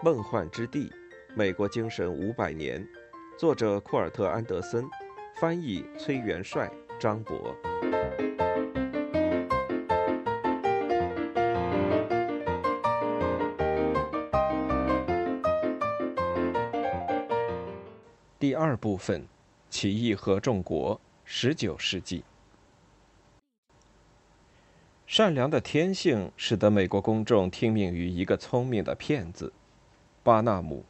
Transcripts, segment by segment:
梦幻之地，美国精神五百年，作者库尔特·安德森，翻译崔元帅、张博。第二部分：起义合众国，十九世纪。善良的天性使得美国公众听命于一个聪明的骗子。巴纳姆，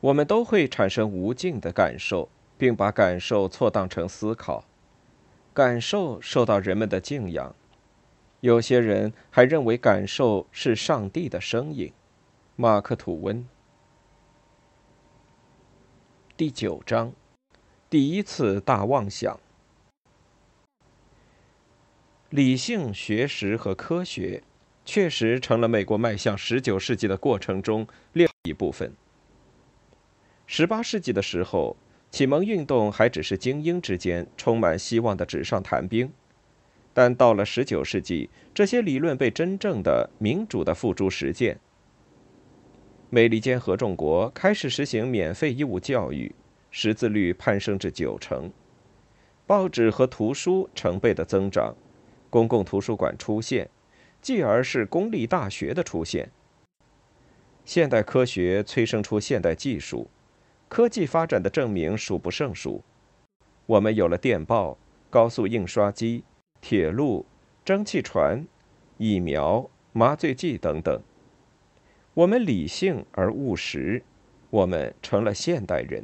我们都会产生无尽的感受，并把感受错当成思考。感受受到人们的敬仰，有些人还认为感受是上帝的声音。马克·吐温。第九章，第一次大妄想。理性、学识和科学。确实成了美国迈向十九世纪的过程中另一部分。十八世纪的时候，启蒙运动还只是精英之间充满希望的纸上谈兵，但到了十九世纪，这些理论被真正的民主的付诸实践。美利坚合众国开始实行免费义务教育，识字率攀升至九成，报纸和图书成倍的增长，公共图书馆出现。继而是公立大学的出现。现代科学催生出现代技术，科技发展的证明数不胜数。我们有了电报、高速印刷机、铁路、蒸汽船、疫苗、麻醉剂等等。我们理性而务实，我们成了现代人。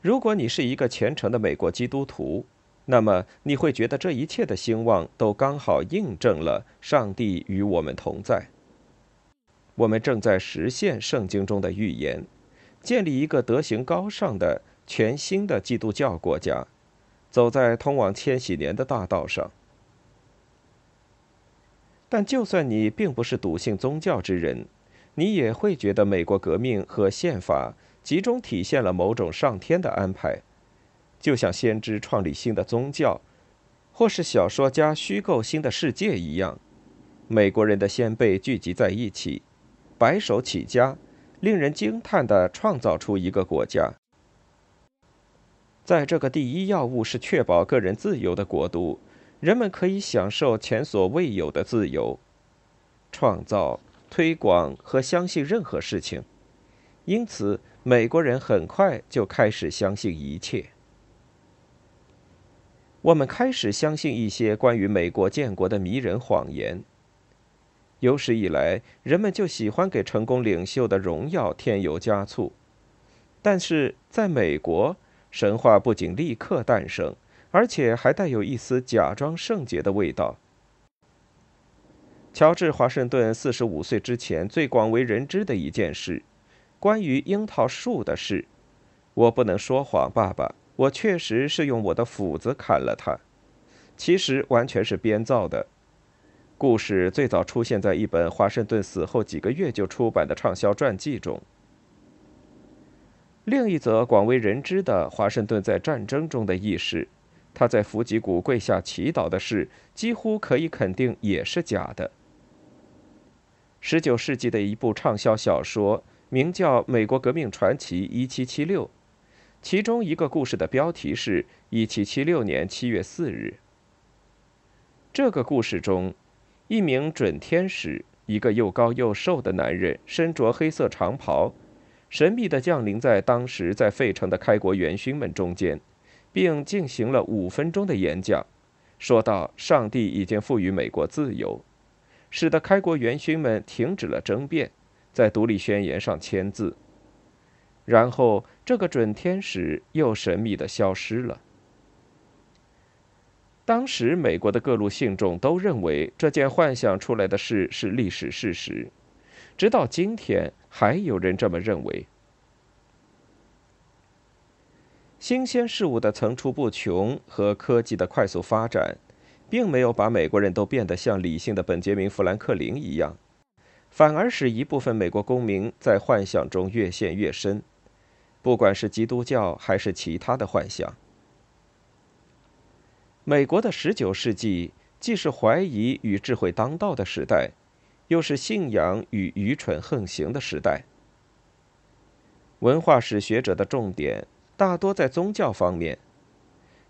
如果你是一个虔诚的美国基督徒，那么你会觉得这一切的兴旺都刚好印证了上帝与我们同在。我们正在实现圣经中的预言，建立一个德行高尚的全新的基督教国家，走在通往千禧年的大道上。但就算你并不是笃信宗教之人，你也会觉得美国革命和宪法集中体现了某种上天的安排。就像先知创立新的宗教，或是小说家虚构新的世界一样，美国人的先辈聚集在一起，白手起家，令人惊叹地创造出一个国家。在这个第一要务是确保个人自由的国度，人们可以享受前所未有的自由，创造、推广和相信任何事情。因此，美国人很快就开始相信一切。我们开始相信一些关于美国建国的迷人谎言。有史以来，人们就喜欢给成功领袖的荣耀添油加醋，但是在美国，神话不仅立刻诞生，而且还带有一丝假装圣洁的味道。乔治·华盛顿四十五岁之前最广为人知的一件事，关于樱桃树的事。我不能说谎，爸爸。我确实是用我的斧子砍了他，其实完全是编造的。故事最早出现在一本华盛顿死后几个月就出版的畅销传记中。另一则广为人知的华盛顿在战争中的轶事，他在伏击谷跪下祈祷的事，几乎可以肯定也是假的。十九世纪的一部畅销小说，名叫《美国革命传奇：一七七六》。其中一个故事的标题是“一七七六年七月四日”。这个故事中，一名准天使，一个又高又瘦的男人，身着黑色长袍，神秘地降临在当时在费城的开国元勋们中间，并进行了五分钟的演讲，说道：“上帝已经赋予美国自由，使得开国元勋们停止了争辩，在独立宣言上签字。”然后，这个准天使又神秘的消失了。当时，美国的各路信众都认为这件幻想出来的事是历史事实，直到今天，还有人这么认为。新鲜事物的层出不穷和科技的快速发展，并没有把美国人都变得像理性的本杰明·富兰克林一样，反而使一部分美国公民在幻想中越陷越深。不管是基督教还是其他的幻想，美国的十九世纪既是怀疑与智慧当道的时代，又是信仰与愚蠢横行的时代。文化史学者的重点大多在宗教方面，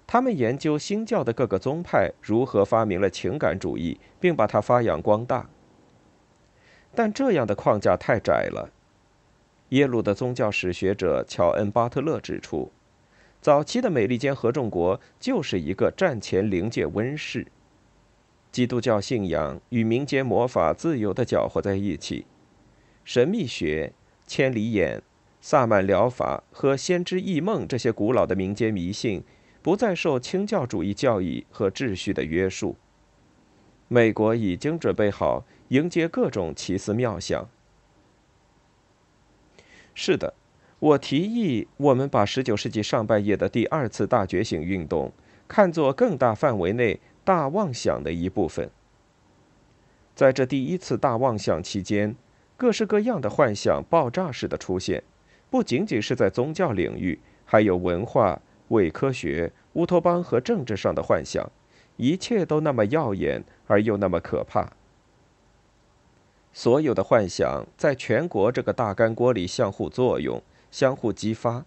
他们研究新教的各个宗派如何发明了情感主义，并把它发扬光大。但这样的框架太窄了。耶鲁的宗教史学者乔恩·巴特勒指出，早期的美利坚合众国就是一个战前灵界温室，基督教信仰与民间魔法自由地搅和在一起，神秘学、千里眼、萨满疗法和先知异梦这些古老的民间迷信，不再受清教主义教义和秩序的约束。美国已经准备好。迎接各种奇思妙想。是的，我提议我们把19世纪上半叶的第二次大觉醒运动看作更大范围内大妄想的一部分。在这第一次大妄想期间，各式各样的幻想爆炸式的出现，不仅仅是在宗教领域，还有文化、伪科学、乌托邦和政治上的幻想，一切都那么耀眼而又那么可怕。所有的幻想在全国这个大干锅里相互作用、相互激发。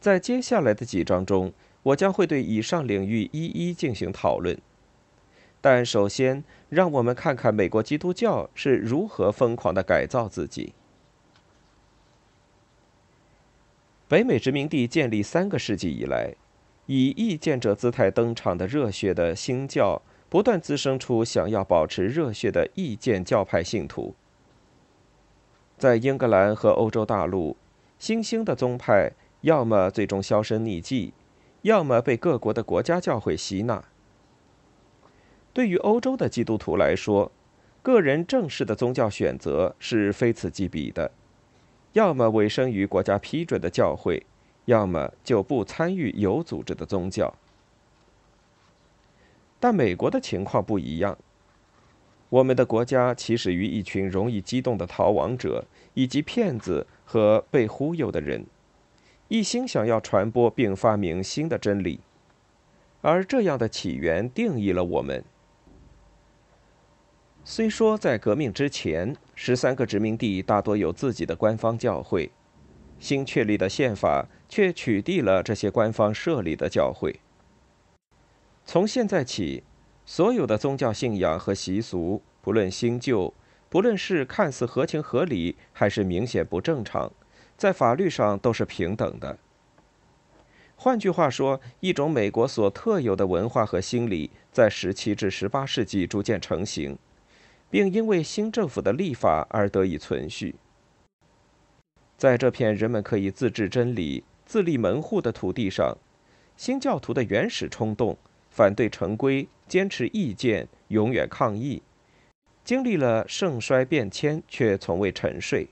在接下来的几章中，我将会对以上领域一一进行讨论。但首先，让我们看看美国基督教是如何疯狂地改造自己。北美殖民地建立三个世纪以来，以异见者姿态登场的热血的新教。不断滋生出想要保持热血的异见教派信徒。在英格兰和欧洲大陆，新兴的宗派要么最终销声匿迹，要么被各国的国家教会吸纳。对于欧洲的基督徒来说，个人正式的宗教选择是非此即彼的：要么委身于国家批准的教会，要么就不参与有组织的宗教。但美国的情况不一样。我们的国家起始于一群容易激动的逃亡者，以及骗子和被忽悠的人，一心想要传播并发明新的真理。而这样的起源定义了我们。虽说在革命之前，十三个殖民地大多有自己的官方教会，新确立的宪法却取缔了这些官方设立的教会。从现在起，所有的宗教信仰和习俗，不论新旧，不论是看似合情合理，还是明显不正常，在法律上都是平等的。换句话说，一种美国所特有的文化和心理，在17至18世纪逐渐成型，并因为新政府的立法而得以存续。在这片人们可以自治真理、自立门户的土地上，新教徒的原始冲动。反对成规，坚持意见，永远抗议，经历了盛衰变迁，却从未沉睡。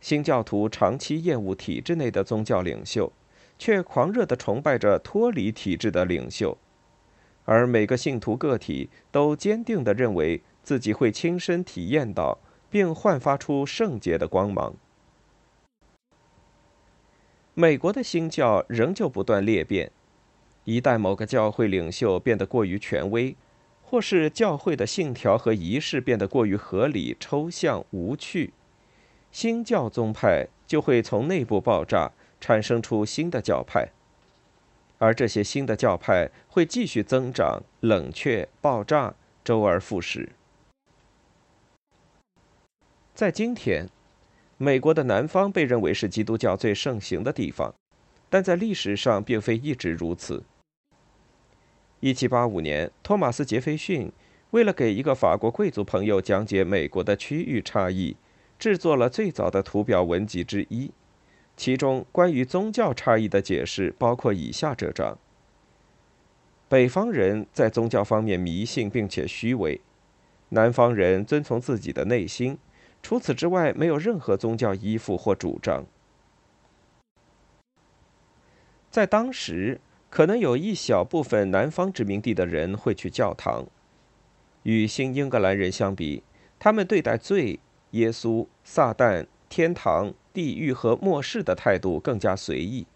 新教徒长期厌恶体制内的宗教领袖，却狂热地崇拜着脱离体制的领袖，而每个信徒个体都坚定地认为自己会亲身体验到，并焕发出圣洁的光芒。美国的新教仍旧不断裂变。一旦某个教会领袖变得过于权威，或是教会的信条和仪式变得过于合理、抽象、无趣，新教宗派就会从内部爆炸，产生出新的教派，而这些新的教派会继续增长、冷却、爆炸，周而复始。在今天，美国的南方被认为是基督教最盛行的地方。但在历史上并非一直如此。1785年，托马斯·杰斐逊为了给一个法国贵族朋友讲解美国的区域差异，制作了最早的图表文集之一。其中关于宗教差异的解释包括以下这章：北方人在宗教方面迷信并且虚伪，南方人遵从自己的内心，除此之外没有任何宗教依附或主张。在当时，可能有一小部分南方殖民地的人会去教堂。与新英格兰人相比，他们对待罪、耶稣、撒旦、天堂、地狱和末世的态度更加随意。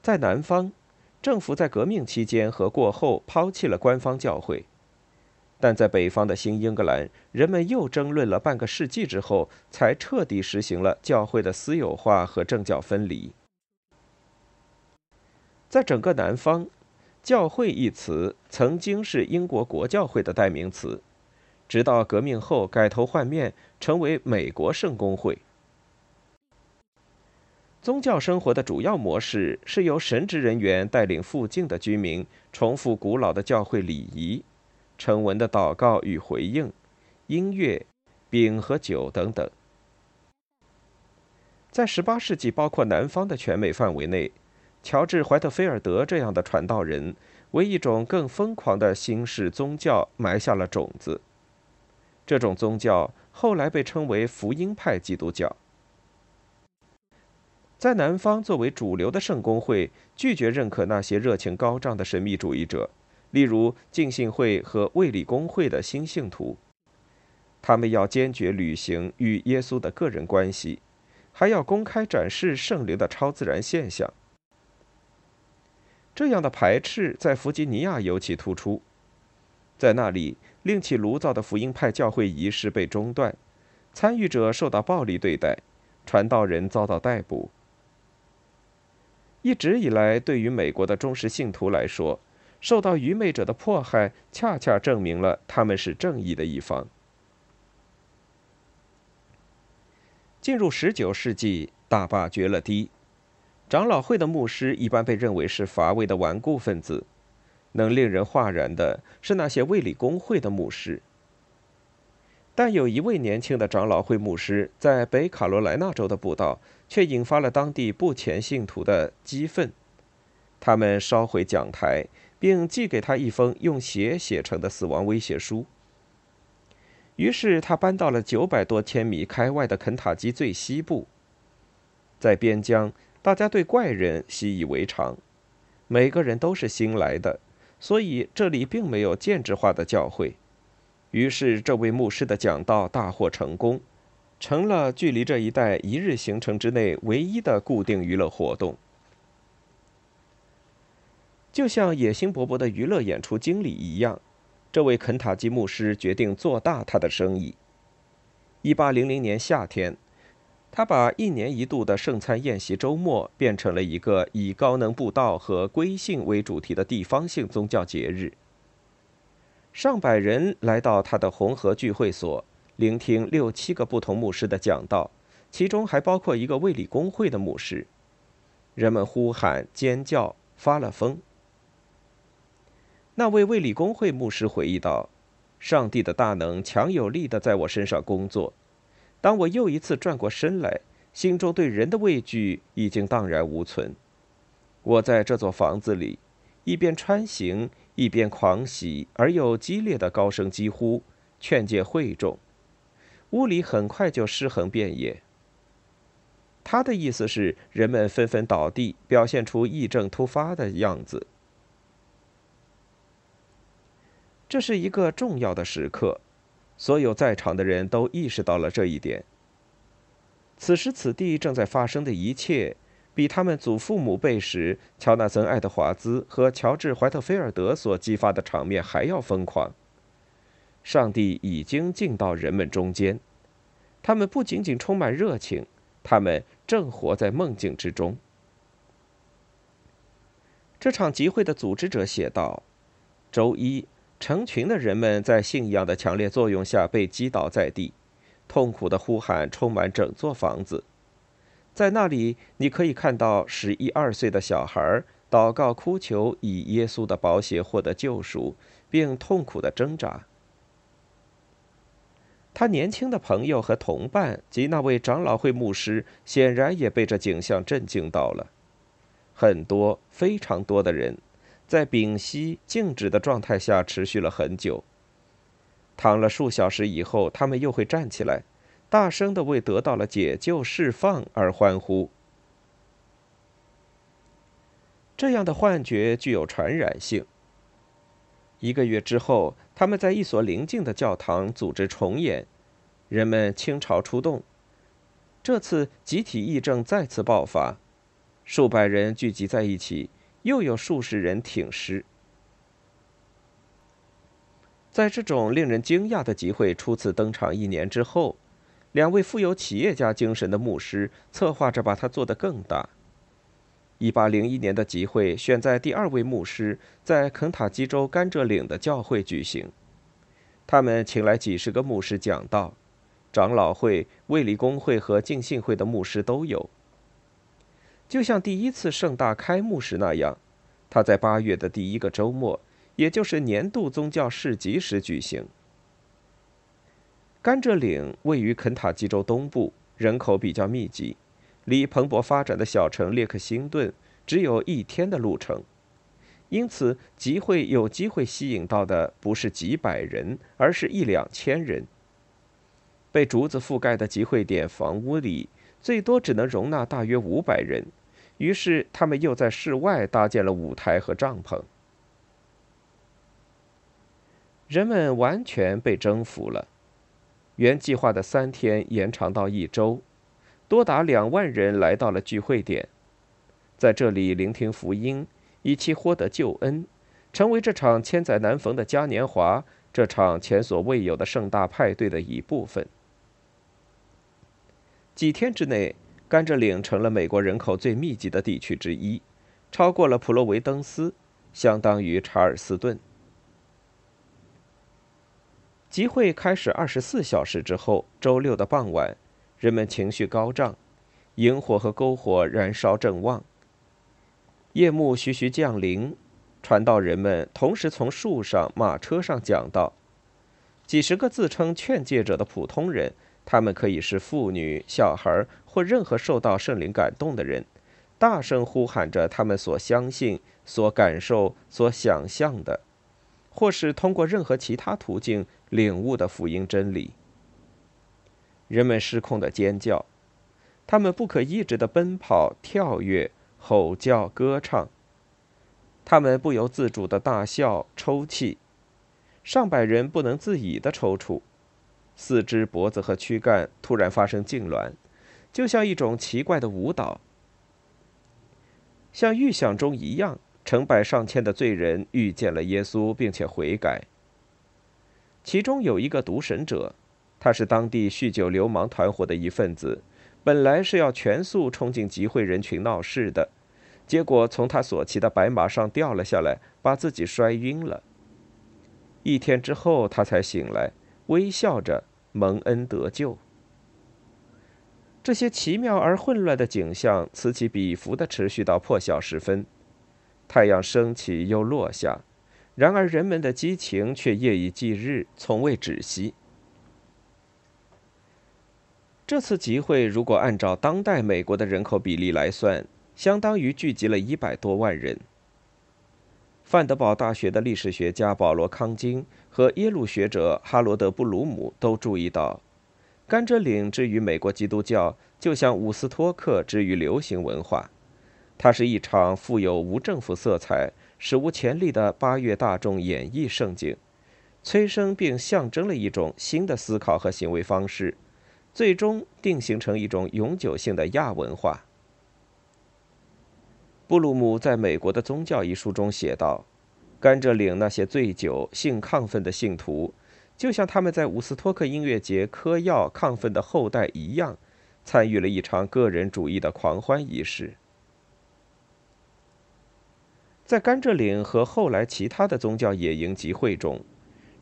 在南方，政府在革命期间和过后抛弃了官方教会，但在北方的新英格兰，人们又争论了半个世纪之后，才彻底实行了教会的私有化和政教分离。在整个南方，“教会”一词曾经是英国国教会的代名词，直到革命后改头换面，成为美国圣公会。宗教生活的主要模式是由神职人员带领附近的居民重复古老的教会礼仪、成文的祷告与回应、音乐、饼和酒等等。在18世纪，包括南方的全美范围内。乔治·怀特菲尔德这样的传道人，为一种更疯狂的新式宗教埋下了种子。这种宗教后来被称为福音派基督教。在南方，作为主流的圣公会拒绝认可那些热情高涨的神秘主义者，例如浸信会和卫理公会的新信徒。他们要坚决履行与耶稣的个人关系，还要公开展示圣灵的超自然现象。这样的排斥在弗吉尼亚尤其突出，在那里，另起炉灶的福音派教会仪式被中断，参与者受到暴力对待，传道人遭到逮捕。一直以来，对于美国的忠实信徒来说，受到愚昧者的迫害，恰恰证明了他们是正义的一方。进入十九世纪，大坝决了堤。长老会的牧师一般被认为是乏味的顽固分子，能令人哗然的是那些卫理公会的牧师。但有一位年轻的长老会牧师在北卡罗来纳州的布道，却引发了当地不虔信徒的激愤。他们烧毁讲台，并寄给他一封用血写成的死亡威胁书。于是他搬到了九百多千米开外的肯塔基最西部，在边疆。大家对怪人习以为常，每个人都是新来的，所以这里并没有建制化的教会。于是，这位牧师的讲道大获成功，成了距离这一带一日行程之内唯一的固定娱乐活动。就像野心勃勃的娱乐演出经理一样，这位肯塔基牧师决定做大他的生意。一八零零年夏天。他把一年一度的圣餐宴席周末变成了一个以高能布道和归信为主题的地方性宗教节日。上百人来到他的红河聚会所，聆听六七个不同牧师的讲道，其中还包括一个卫理公会的牧师。人们呼喊、尖叫，发了疯。那位卫理公会牧师回忆道：“上帝的大能强有力的在我身上工作。”当我又一次转过身来，心中对人的畏惧已经荡然无存。我在这座房子里，一边穿行，一边狂喜而又激烈的高声疾呼，劝诫会众。屋里很快就尸横遍野。他的意思是，人们纷纷倒地，表现出疫症突发的样子。这是一个重要的时刻。所有在场的人都意识到了这一点。此时此地正在发生的一切，比他们祖父母辈时乔纳森·爱德华兹和乔治·怀特菲尔德所激发的场面还要疯狂。上帝已经进到人们中间，他们不仅仅充满热情，他们正活在梦境之中。这场集会的组织者写道：“周一。”成群的人们在信仰的强烈作用下被击倒在地，痛苦的呼喊充满整座房子。在那里，你可以看到十一二岁的小孩祷告哭求，以耶稣的宝血获得救赎，并痛苦的挣扎。他年轻的朋友和同伴及那位长老会牧师显然也被这景象震惊到了。很多，非常多的人。在屏息静止的状态下持续了很久。躺了数小时以后，他们又会站起来，大声的为得到了解救、释放而欢呼。这样的幻觉具有传染性。一个月之后，他们在一所邻近的教堂组织重演，人们倾巢出动。这次集体癔症再次爆发，数百人聚集在一起。又有数十人挺尸。在这种令人惊讶的集会初次登场一年之后，两位富有企业家精神的牧师策划着把它做得更大。1801年的集会选在第二位牧师在肯塔基州甘蔗岭的教会举行，他们请来几十个牧师讲道，长老会、卫理公会和敬信会的牧师都有。就像第一次盛大开幕时那样，他在八月的第一个周末。也就是年度宗教市集时举行。甘蔗岭位于肯塔基州东部，人口比较密集，离蓬勃发展的小城列克星顿只有一天的路程，因此集会有机会吸引到的不是几百人，而是一两千人。被竹子覆盖的集会点房屋里最多只能容纳大约五百人，于是他们又在室外搭建了舞台和帐篷。人们完全被征服了。原计划的三天延长到一周，多达两万人来到了聚会点，在这里聆听福音，以期获得救恩，成为这场千载难逢的嘉年华，这场前所未有的盛大派对的一部分。几天之内，甘蔗岭成了美国人口最密集的地区之一，超过了普罗维登斯，相当于查尔斯顿。集会开始二十四小时之后，周六的傍晚，人们情绪高涨，萤火和篝火燃烧正旺。夜幕徐徐降临，传道人们同时从树上、马车上讲道。几十个自称劝诫者的普通人，他们可以是妇女、小孩或任何受到圣灵感动的人，大声呼喊着他们所相信、所感受、所想象的。或是通过任何其他途径领悟的福音真理，人们失控的尖叫，他们不可抑制的奔跑、跳跃、吼叫、歌唱，他们不由自主的大笑、抽泣，上百人不能自已的抽搐，四肢、脖子和躯干突然发生痉挛，就像一种奇怪的舞蹈，像预想中一样。成百上千的罪人遇见了耶稣，并且悔改。其中有一个毒神者，他是当地酗酒流氓团伙的一份子，本来是要全速冲进集会人群闹事的，结果从他所骑的白马上掉了下来，把自己摔晕了。一天之后，他才醒来，微笑着蒙恩得救。这些奇妙而混乱的景象此起彼伏地持续到破晓时分。太阳升起又落下，然而人们的激情却夜以继日，从未止息。这次集会如果按照当代美国的人口比例来算，相当于聚集了一百多万人。范德堡大学的历史学家保罗·康金和耶鲁学者哈罗德·布鲁姆都注意到，甘蔗岭之于美国基督教，就像伍斯托克之于流行文化。它是一场富有无政府色彩、史无前例的八月大众演绎盛景，催生并象征了一种新的思考和行为方式，最终定型成一种永久性的亚文化。布鲁姆在美国的宗教一书中写道：“甘蔗岭那些醉酒、性亢奋的信徒，就像他们在伍斯托克音乐节嗑药亢奋的后代一样，参与了一场个人主义的狂欢仪式。”在甘蔗岭和后来其他的宗教野营集会中，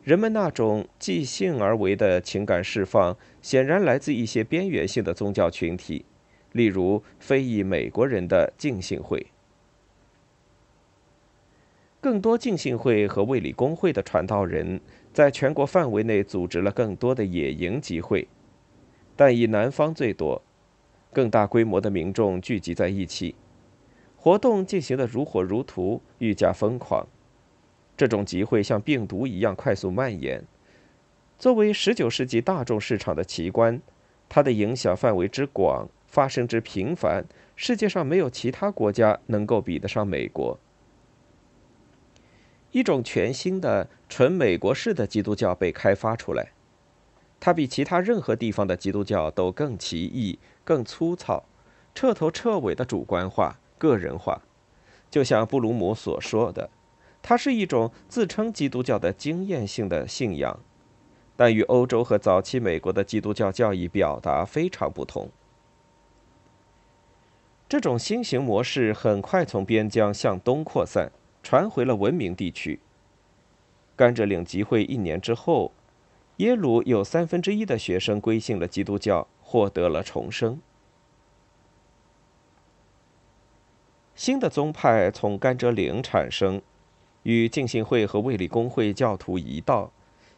人们那种即兴而为的情感释放，显然来自一些边缘性的宗教群体，例如非裔美国人的浸信会。更多浸信会和卫理公会的传道人在全国范围内组织了更多的野营集会，但以南方最多，更大规模的民众聚集在一起。活动进行的如火如荼，愈加疯狂。这种集会像病毒一样快速蔓延。作为19世纪大众市场的奇观，它的影响范围之广，发生之频繁，世界上没有其他国家能够比得上美国。一种全新的、纯美国式的基督教被开发出来，它比其他任何地方的基督教都更奇异、更粗糙、彻头彻尾的主观化。个人化，就像布鲁姆所说的，它是一种自称基督教的经验性的信仰，但与欧洲和早期美国的基督教教义表达非常不同。这种新型模式很快从边疆向东扩散，传回了文明地区。甘蔗岭集会一年之后，耶鲁有三分之一的学生归信了基督教，获得了重生。新的宗派从甘蔗岭产生，与浸信会和卫理公会教徒一道。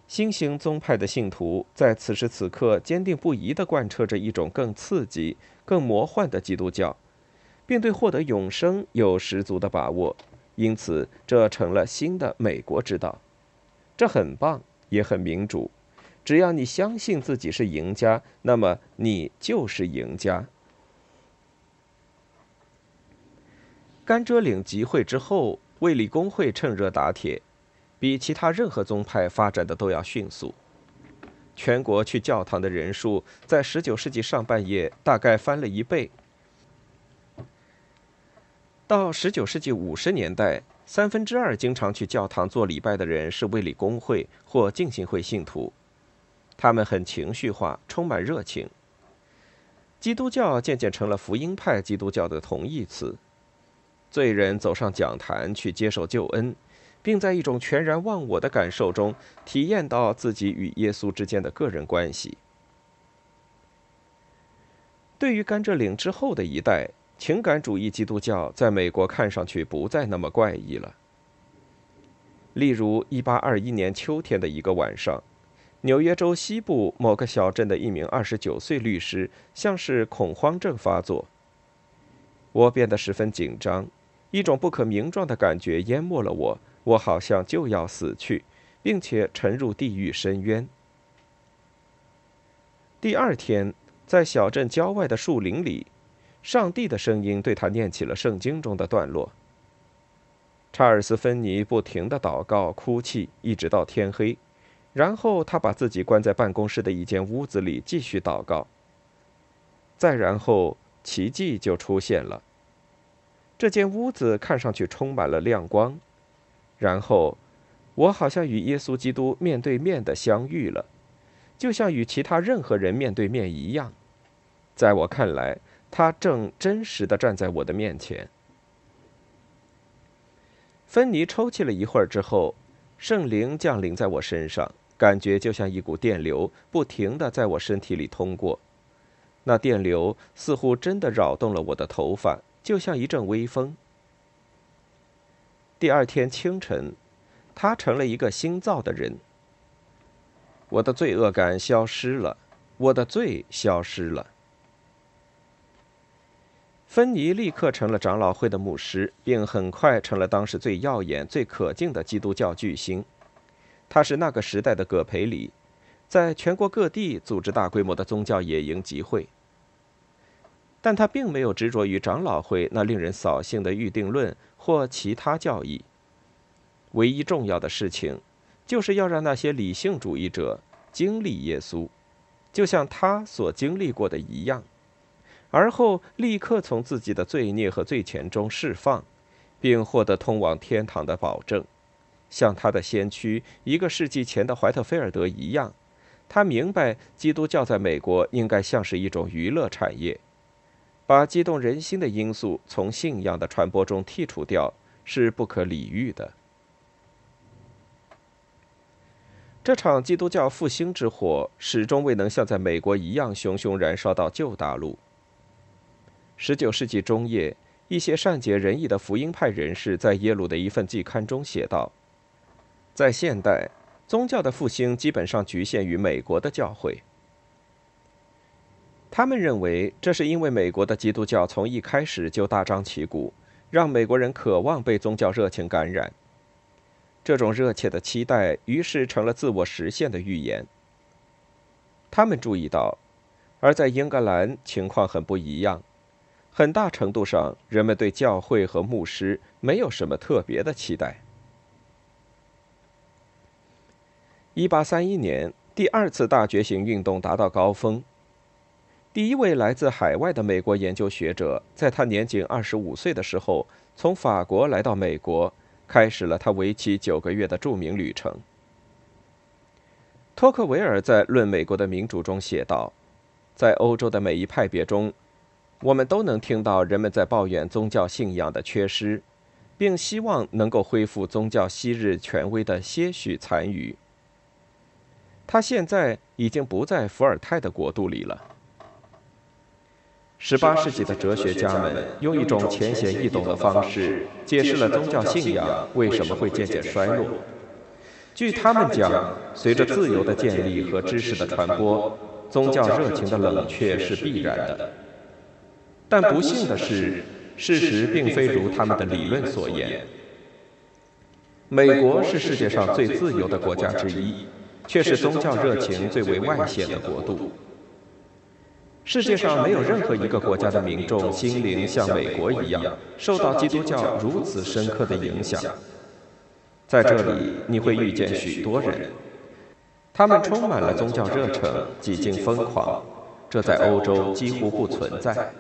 新型宗派的信徒在此时此刻坚定不移地贯彻着一种更刺激、更魔幻的基督教，并对获得永生有十足的把握。因此，这成了新的美国之道。这很棒，也很民主。只要你相信自己是赢家，那么你就是赢家。甘蔗岭集会之后，卫理公会趁热打铁，比其他任何宗派发展的都要迅速。全国去教堂的人数在19世纪上半叶大概翻了一倍。到19世纪50年代，三分之二经常去教堂做礼拜的人是卫理公会或浸信会信徒，他们很情绪化，充满热情。基督教渐渐成了福音派基督教的同义词。罪人走上讲坛去接受救恩，并在一种全然忘我的感受中体验到自己与耶稣之间的个人关系。对于甘蔗岭之后的一代，情感主义基督教在美国看上去不再那么怪异了。例如，1821年秋天的一个晚上，纽约州西部某个小镇的一名29岁律师像是恐慌症发作，我变得十分紧张。一种不可名状的感觉淹没了我，我好像就要死去，并且沉入地狱深渊。第二天，在小镇郊外的树林里，上帝的声音对他念起了圣经中的段落。查尔斯·芬尼不停地祷告、哭泣，一直到天黑，然后他把自己关在办公室的一间屋子里继续祷告。再然后，奇迹就出现了。这间屋子看上去充满了亮光，然后，我好像与耶稣基督面对面的相遇了，就像与其他任何人面对面一样。在我看来，他正真实的站在我的面前。芬妮抽泣了一会儿之后，圣灵降临在我身上，感觉就像一股电流，不停的在我身体里通过。那电流似乎真的扰动了我的头发。就像一阵微风。第二天清晨，他成了一个新造的人。我的罪恶感消失了，我的罪消失了。芬尼立刻成了长老会的牧师，并很快成了当时最耀眼、最可敬的基督教巨星。他是那个时代的葛培里，在全国各地组织大规模的宗教野营集会。但他并没有执着于长老会那令人扫兴的预定论或其他教义。唯一重要的事情，就是要让那些理性主义者经历耶稣，就像他所经历过的一样，而后立刻从自己的罪孽和罪愆中释放，并获得通往天堂的保证。像他的先驱一个世纪前的怀特菲尔德一样，他明白基督教在美国应该像是一种娱乐产业。把激动人心的因素从信仰的传播中剔除掉是不可理喻的。这场基督教复兴之火始终未能像在美国一样熊熊燃烧到旧大陆。十九世纪中叶，一些善解人意的福音派人士在耶鲁的一份季刊中写道：“在现代，宗教的复兴基本上局限于美国的教会。”他们认为，这是因为美国的基督教从一开始就大张旗鼓，让美国人渴望被宗教热情感染。这种热切的期待，于是成了自我实现的预言。他们注意到，而在英格兰情况很不一样，很大程度上，人们对教会和牧师没有什么特别的期待。一八三一年，第二次大觉醒运动达到高峰。第一位来自海外的美国研究学者，在他年仅二十五岁的时候，从法国来到美国，开始了他为期九个月的著名旅程。托克维尔在《论美国的民主》中写道：“在欧洲的每一派别中，我们都能听到人们在抱怨宗教信仰的缺失，并希望能够恢复宗教昔日权威的些许残余。”他现在已经不在伏尔泰的国度里了。十八世纪的哲学家们用一种浅显易懂的方式解释了宗教信仰为什么会渐渐衰落。据他们讲，随着自由的建立和知识的传播，宗教热情的冷却是必然的。但不幸的是，事实并非如他们的理论所言。美国是世界上最自由的国家之一，却是宗教热情最为外显的国度。世界上没有任何一个国家的民众心灵像美国一样受到基督教如此深刻的影响。在这里，你会遇见许多人，他们充满了宗教热忱，几近疯狂。这在欧洲几乎不存在。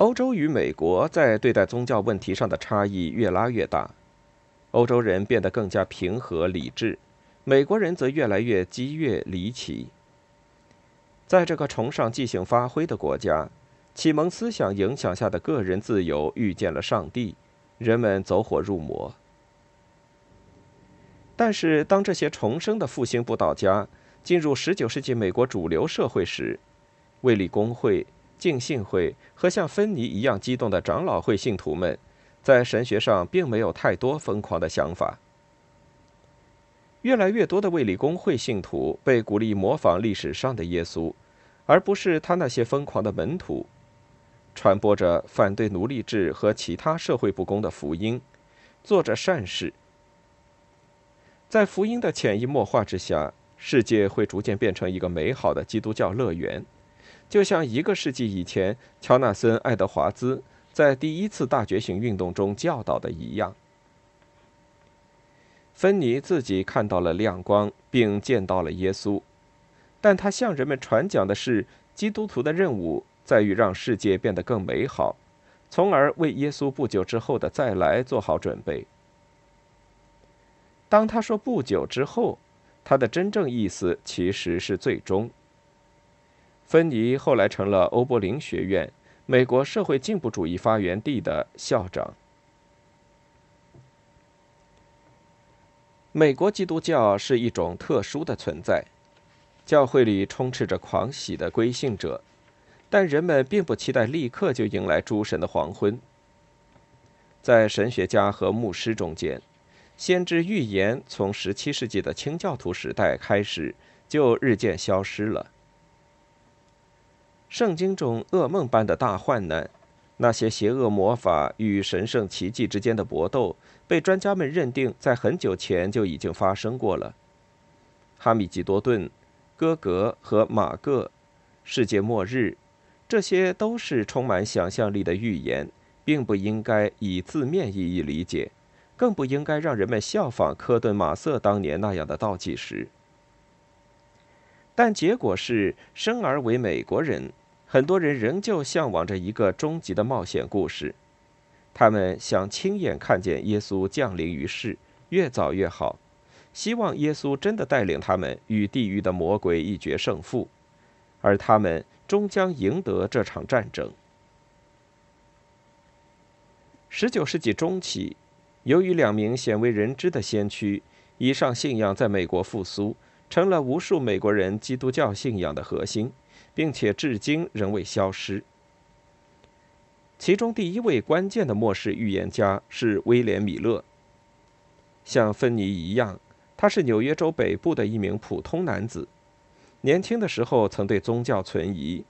欧洲与美国在对待宗教问题上的差异越拉越大，欧洲人变得更加平和理智。美国人则越来越激越离奇。在这个崇尚即兴发挥的国家，启蒙思想影响下的个人自由遇见了上帝，人们走火入魔。但是，当这些重生的复兴布道家进入19世纪美国主流社会时，卫理公会、敬信会和像芬尼一样激动的长老会信徒们，在神学上并没有太多疯狂的想法。越来越多的卫理公会信徒被鼓励模仿历史上的耶稣，而不是他那些疯狂的门徒，传播着反对奴隶制和其他社会不公的福音，做着善事。在福音的潜移默化之下，世界会逐渐变成一个美好的基督教乐园，就像一个世纪以前乔纳森·爱德华兹在第一次大觉醒运动中教导的一样。芬尼自己看到了亮光，并见到了耶稣，但他向人们传讲的是：基督徒的任务在于让世界变得更美好，从而为耶稣不久之后的再来做好准备。当他说“不久之后”，他的真正意思其实是最终。芬尼后来成了欧柏林学院（美国社会进步主义发源地）的校长。美国基督教是一种特殊的存在，教会里充斥着狂喜的归信者，但人们并不期待立刻就迎来诸神的黄昏。在神学家和牧师中间，先知预言从17世纪的清教徒时代开始就日渐消失了。圣经中噩梦般的大患难。那些邪恶魔法与神圣奇迹之间的搏斗，被专家们认定在很久前就已经发生过了。哈米吉多顿、哥格和马各，世界末日，这些都是充满想象力的预言，并不应该以字面意义理解，更不应该让人们效仿科顿马瑟当年那样的倒计时。但结果是，生而为美国人。很多人仍旧向往着一个终极的冒险故事，他们想亲眼看见耶稣降临于世，越早越好，希望耶稣真的带领他们与地狱的魔鬼一决胜负，而他们终将赢得这场战争。十九世纪中期，由于两名鲜为人知的先驱，以上信仰在美国复苏，成了无数美国人基督教信仰的核心。并且至今仍未消失。其中第一位关键的末世预言家是威廉·米勒。像芬尼一样，他是纽约州北部的一名普通男子。年轻的时候曾对宗教存疑。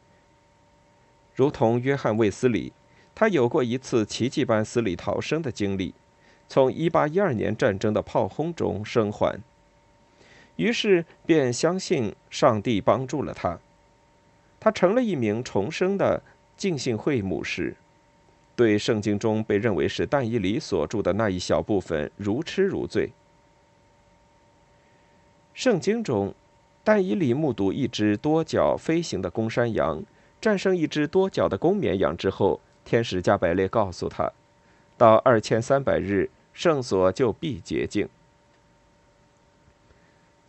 如同约翰·卫斯理，他有过一次奇迹般死里逃生的经历，从1812年战争的炮轰中生还。于是便相信上帝帮助了他。他成了一名重生的浸信会牧师，对圣经中被认为是但以理所著的那一小部分如痴如醉。圣经中，但以理目睹一只多角飞行的公山羊，战胜一只多角的公绵羊之后，天使加百列告诉他，到二千三百日，圣所就必洁净。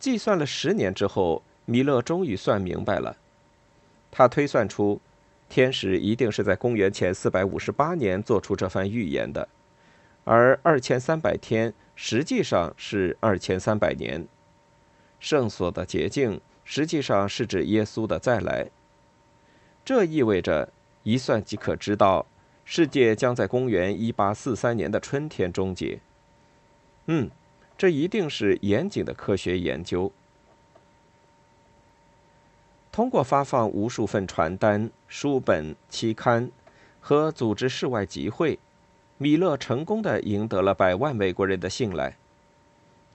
计算了十年之后，米勒终于算明白了。他推算出，天使一定是在公元前四百五十八年做出这番预言的，而二千三百天实际上是二千三百年。圣所的洁净实际上是指耶稣的再来。这意味着一算即可知道，世界将在公元一八四三年的春天终结。嗯。这一定是严谨的科学研究。通过发放无数份传单、书本、期刊和组织室外集会，米勒成功的赢得了百万美国人的信赖。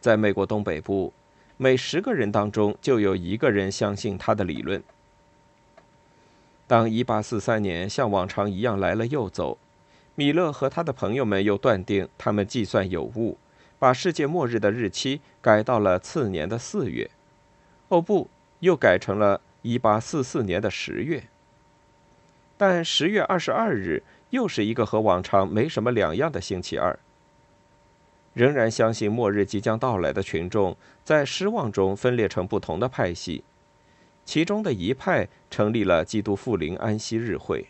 在美国东北部，每十个人当中就有一个人相信他的理论。当1843年像往常一样来了又走，米勒和他的朋友们又断定他们计算有误。把世界末日的日期改到了次年的四月，哦不，又改成了一八四四年的十月。但十月二十二日又是一个和往常没什么两样的星期二。仍然相信末日即将到来的群众，在失望中分裂成不同的派系，其中的一派成立了基督复临安息日会。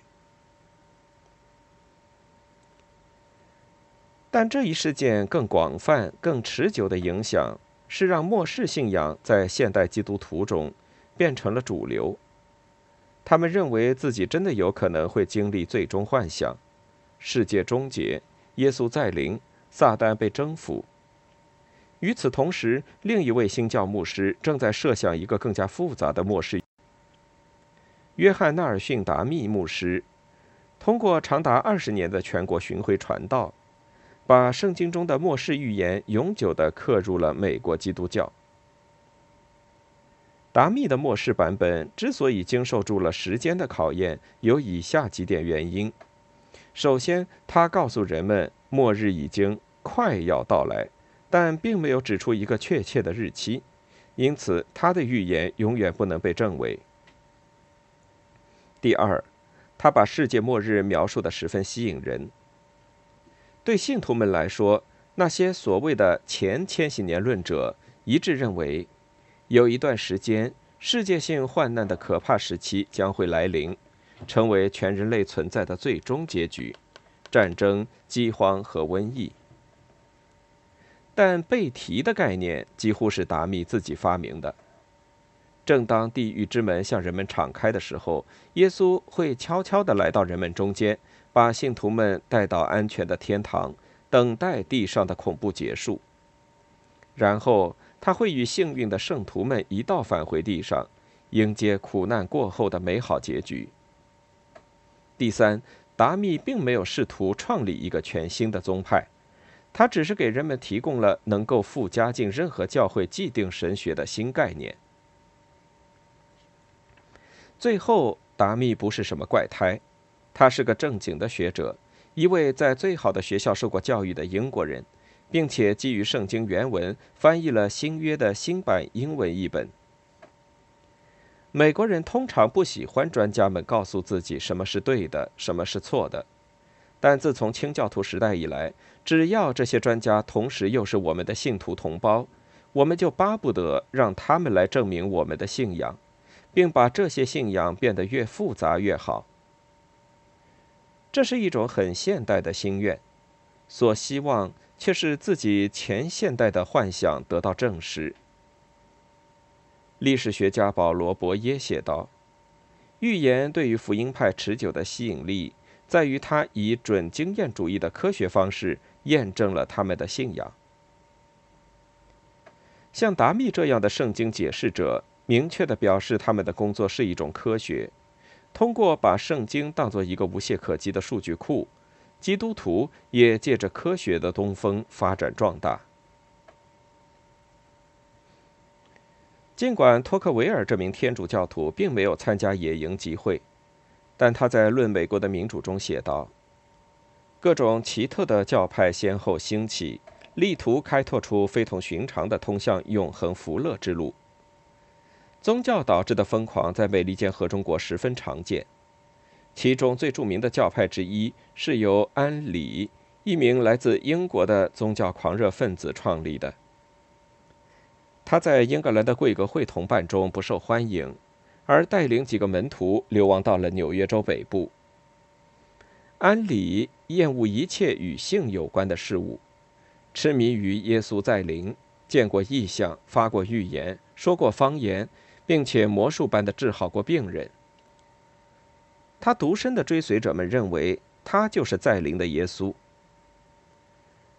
但这一事件更广泛、更持久的影响是让末世信仰在现代基督徒中变成了主流。他们认为自己真的有可能会经历最终幻想：世界终结、耶稣再临、撒旦被征服。与此同时，另一位新教牧师正在设想一个更加复杂的末世。约翰·纳尔逊·达密牧师通过长达二十年的全国巡回传道。把圣经中的末世预言永久地刻入了美国基督教。达密的末世版本之所以经受住了时间的考验，有以下几点原因：首先，他告诉人们末日已经快要到来，但并没有指出一个确切的日期，因此他的预言永远不能被证伪。第二，他把世界末日描述的十分吸引人。对信徒们来说，那些所谓的前千禧年论者一致认为，有一段时间世界性患难的可怕时期将会来临，成为全人类存在的最终结局——战争、饥荒和瘟疫。但被提的概念几乎是达米自己发明的。正当地狱之门向人们敞开的时候，耶稣会悄悄地来到人们中间。把信徒们带到安全的天堂，等待地上的恐怖结束。然后他会与幸运的圣徒们一道返回地上，迎接苦难过后的美好结局。第三，达密并没有试图创立一个全新的宗派，他只是给人们提供了能够附加进任何教会既定神学的新概念。最后，达密不是什么怪胎。他是个正经的学者，一位在最好的学校受过教育的英国人，并且基于圣经原文翻译了新约的新版英文译本。美国人通常不喜欢专家们告诉自己什么是对的，什么是错的，但自从清教徒时代以来，只要这些专家同时又是我们的信徒同胞，我们就巴不得让他们来证明我们的信仰，并把这些信仰变得越复杂越好。这是一种很现代的心愿，所希望却是自己前现代的幻想得到证实。历史学家保罗·博耶写道：“预言对于福音派持久的吸引力，在于它以准经验主义的科学方式验证了他们的信仰。像达密这样的圣经解释者，明确地表示他们的工作是一种科学。”通过把圣经当作一个无懈可击的数据库，基督徒也借着科学的东风发展壮大。尽管托克维尔这名天主教徒并没有参加野营集会，但他在《论美国的民主》中写道：“各种奇特的教派先后兴起，力图开拓出非同寻常的通向永恒福乐之路。”宗教导致的疯狂在美利坚合众国十分常见，其中最著名的教派之一是由安里，一名来自英国的宗教狂热分子创立的。他在英格兰的贵格会同伴中不受欢迎，而带领几个门徒流亡到了纽约州北部。安里厌恶一切与性有关的事物，痴迷于耶稣在灵，见过异象，发过预言，说过方言，并且魔术般的治好过病人。他独身的追随者们认为他就是在灵的耶稣。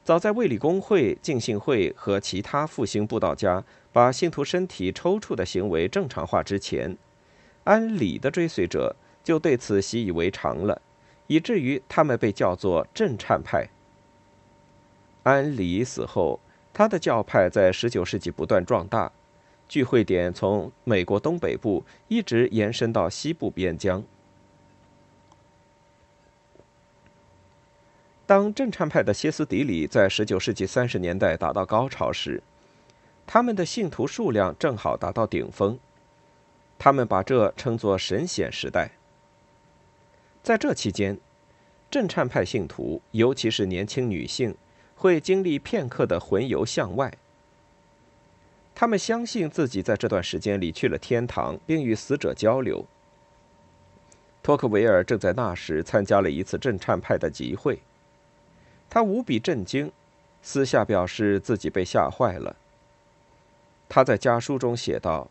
早在卫理公会、浸信会和其他复兴布道家把信徒身体抽搐的行为正常化之前，安里的追随者就对此习以为常了，以至于他们被叫做震颤派。安里死后，他的教派在19世纪不断壮大，聚会点从美国东北部一直延伸到西部边疆。当震颤派的歇斯底里在19世纪30年代达到高潮时，他们的信徒数量正好达到顶峰。他们把这称作“神显时代”。在这期间，震颤派信徒，尤其是年轻女性，会经历片刻的魂游向外。他们相信自己在这段时间里去了天堂，并与死者交流。托克维尔正在那时参加了一次震颤派的集会。他无比震惊，私下表示自己被吓坏了。他在家书中写道：“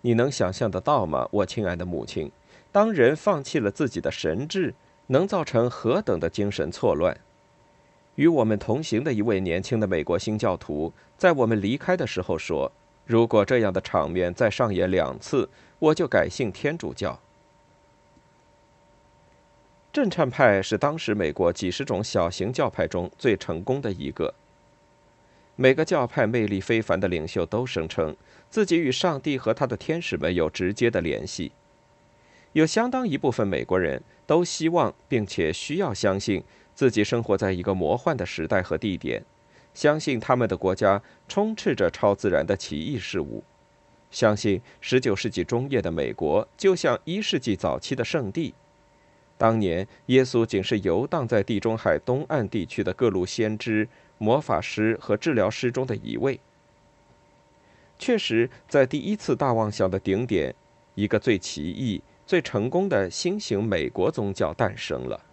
你能想象得到吗，我亲爱的母亲？当人放弃了自己的神智，能造成何等的精神错乱？”与我们同行的一位年轻的美国新教徒，在我们离开的时候说：“如果这样的场面再上演两次，我就改信天主教。”震颤派是当时美国几十种小型教派中最成功的一个。每个教派魅力非凡的领袖都声称自己与上帝和他的天使们有直接的联系。有相当一部分美国人都希望并且需要相信自己生活在一个魔幻的时代和地点，相信他们的国家充斥着超自然的奇异事物，相信19世纪中叶的美国就像一世纪早期的圣地。当年，耶稣仅是游荡在地中海东岸地区的各路先知、魔法师和治疗师中的一位。确实，在第一次大妄想的顶点，一个最奇异、最成功的新型美国宗教诞生了。